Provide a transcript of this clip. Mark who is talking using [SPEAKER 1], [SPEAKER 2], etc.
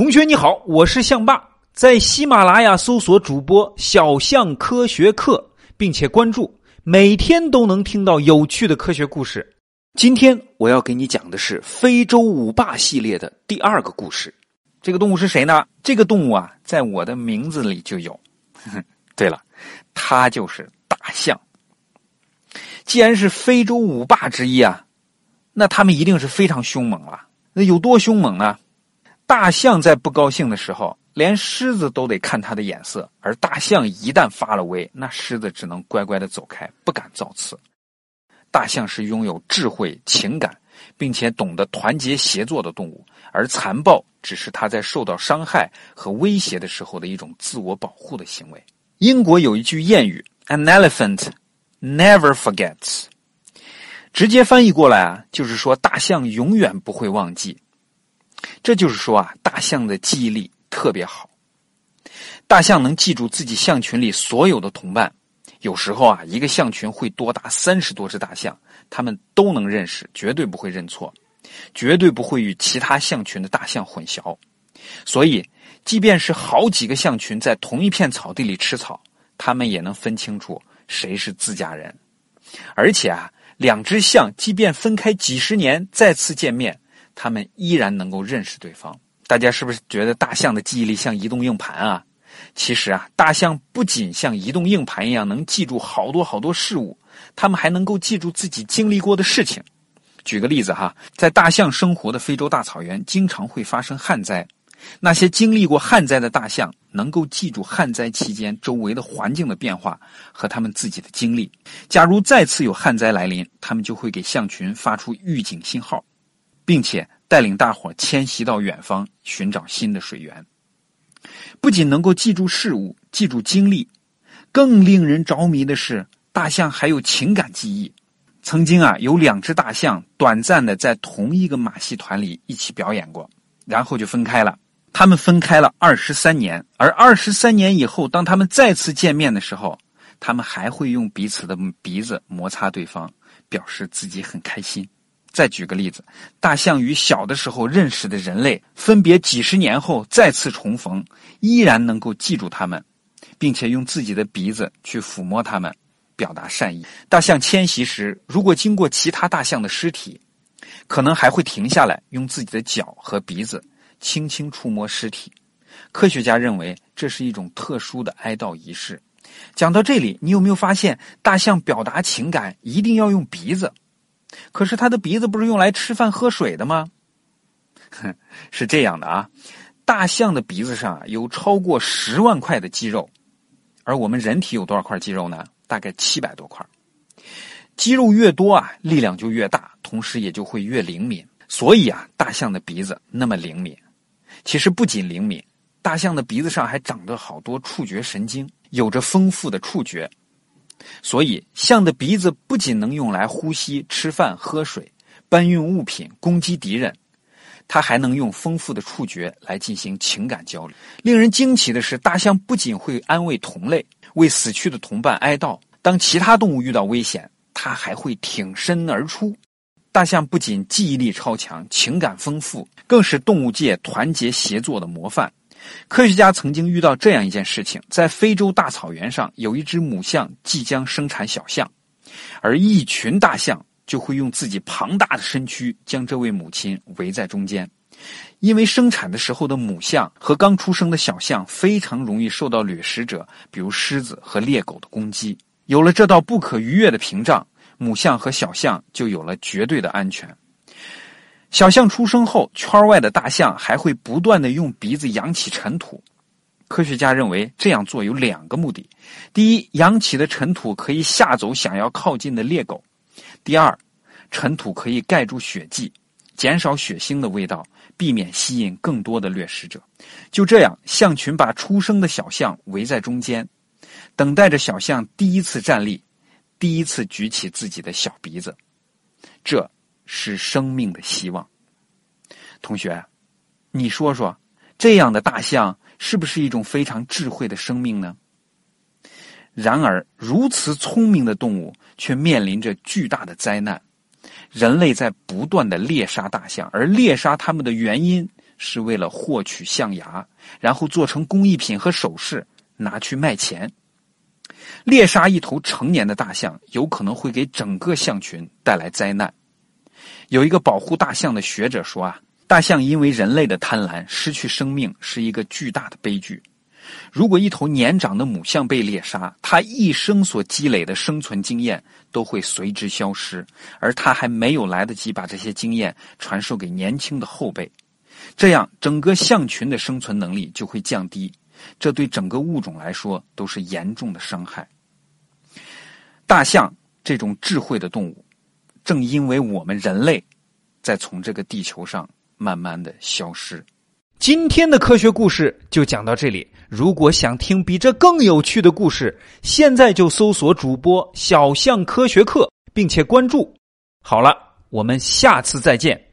[SPEAKER 1] 同学你好，我是象爸，在喜马拉雅搜索主播小象科学课，并且关注，每天都能听到有趣的科学故事。今天我要给你讲的是非洲五霸系列的第二个故事。这个动物是谁呢？这个动物啊，在我的名字里就有。对了，它就是大象。既然是非洲五霸之一啊，那它们一定是非常凶猛了。那有多凶猛呢？大象在不高兴的时候，连狮子都得看它的眼色；而大象一旦发了威，那狮子只能乖乖的走开，不敢造次。大象是拥有智慧、情感，并且懂得团结协作的动物，而残暴只是它在受到伤害和威胁的时候的一种自我保护的行为。英国有一句谚语：“An elephant never forgets。”直接翻译过来啊，就是说大象永远不会忘记。这就是说啊，大象的记忆力特别好。大象能记住自己象群里所有的同伴，有时候啊，一个象群会多达三十多只大象，它们都能认识，绝对不会认错，绝对不会与其他象群的大象混淆。所以，即便是好几个象群在同一片草地里吃草，它们也能分清楚谁是自家人。而且啊，两只象即便分开几十年，再次见面。他们依然能够认识对方。大家是不是觉得大象的记忆力像移动硬盘啊？其实啊，大象不仅像移动硬盘一样能记住好多好多事物，它们还能够记住自己经历过的事情。举个例子哈，在大象生活的非洲大草原，经常会发生旱灾。那些经历过旱灾的大象，能够记住旱灾期间周围的环境的变化和他们自己的经历。假如再次有旱灾来临，他们就会给象群发出预警信号。并且带领大伙迁徙到远方寻找新的水源，不仅能够记住事物、记住经历，更令人着迷的是，大象还有情感记忆。曾经啊，有两只大象短暂的在同一个马戏团里一起表演过，然后就分开了。他们分开了二十三年，而二十三年以后，当他们再次见面的时候，他们还会用彼此的鼻子摩擦对方，表示自己很开心。再举个例子，大象与小的时候认识的人类分别几十年后再次重逢，依然能够记住他们，并且用自己的鼻子去抚摸他们，表达善意。大象迁徙时，如果经过其他大象的尸体，可能还会停下来，用自己的脚和鼻子轻轻触摸尸体。科学家认为这是一种特殊的哀悼仪式。讲到这里，你有没有发现，大象表达情感一定要用鼻子？可是他的鼻子不是用来吃饭喝水的吗？是这样的啊，大象的鼻子上有超过十万块的肌肉，而我们人体有多少块肌肉呢？大概七百多块。肌肉越多啊，力量就越大，同时也就会越灵敏。所以啊，大象的鼻子那么灵敏。其实不仅灵敏，大象的鼻子上还长着好多触觉神经，有着丰富的触觉。所以，象的鼻子不仅能用来呼吸、吃饭、喝水、搬运物品、攻击敌人，它还能用丰富的触觉来进行情感交流。令人惊奇的是，大象不仅会安慰同类，为死去的同伴哀悼；当其他动物遇到危险，它还会挺身而出。大象不仅记忆力超强、情感丰富，更是动物界团结协作的模范。科学家曾经遇到这样一件事情：在非洲大草原上，有一只母象即将生产小象，而一群大象就会用自己庞大的身躯将这位母亲围在中间。因为生产的时候的母象和刚出生的小象非常容易受到掠食者，比如狮子和猎狗的攻击。有了这道不可逾越的屏障，母象和小象就有了绝对的安全。小象出生后，圈外的大象还会不断的用鼻子扬起尘土。科学家认为这样做有两个目的：第一，扬起的尘土可以吓走想要靠近的猎狗；第二，尘土可以盖住血迹，减少血腥的味道，避免吸引更多的掠食者。就这样，象群把出生的小象围在中间，等待着小象第一次站立，第一次举起自己的小鼻子。这。是生命的希望，同学，你说说，这样的大象是不是一种非常智慧的生命呢？然而，如此聪明的动物却面临着巨大的灾难。人类在不断的猎杀大象，而猎杀它们的原因
[SPEAKER 2] 是为了获取象牙，然后做成工艺品和首饰拿去卖钱。猎杀一头成年的大象，有可能会给整个象群带来灾难。有一个保护大象的学者说啊，大象因为人类的贪婪失去生命是一个巨大的悲剧。如果一头年长的母象被猎杀，它一生所积累的生存经验都会随之消失，而它还没有来得及把这些经验传授给年轻的后辈，这样整个象群的生存能力就会降低，这对整个物种来说都是严重的伤害。大象这种智慧的动物，正因为我们人类在从这个地球上慢慢的消失。
[SPEAKER 1] 今天的科学故事就讲到这里。如果想听比这更有趣的故事，现在就搜索主播“小象科学课”，并且关注。好了，我们下次再见。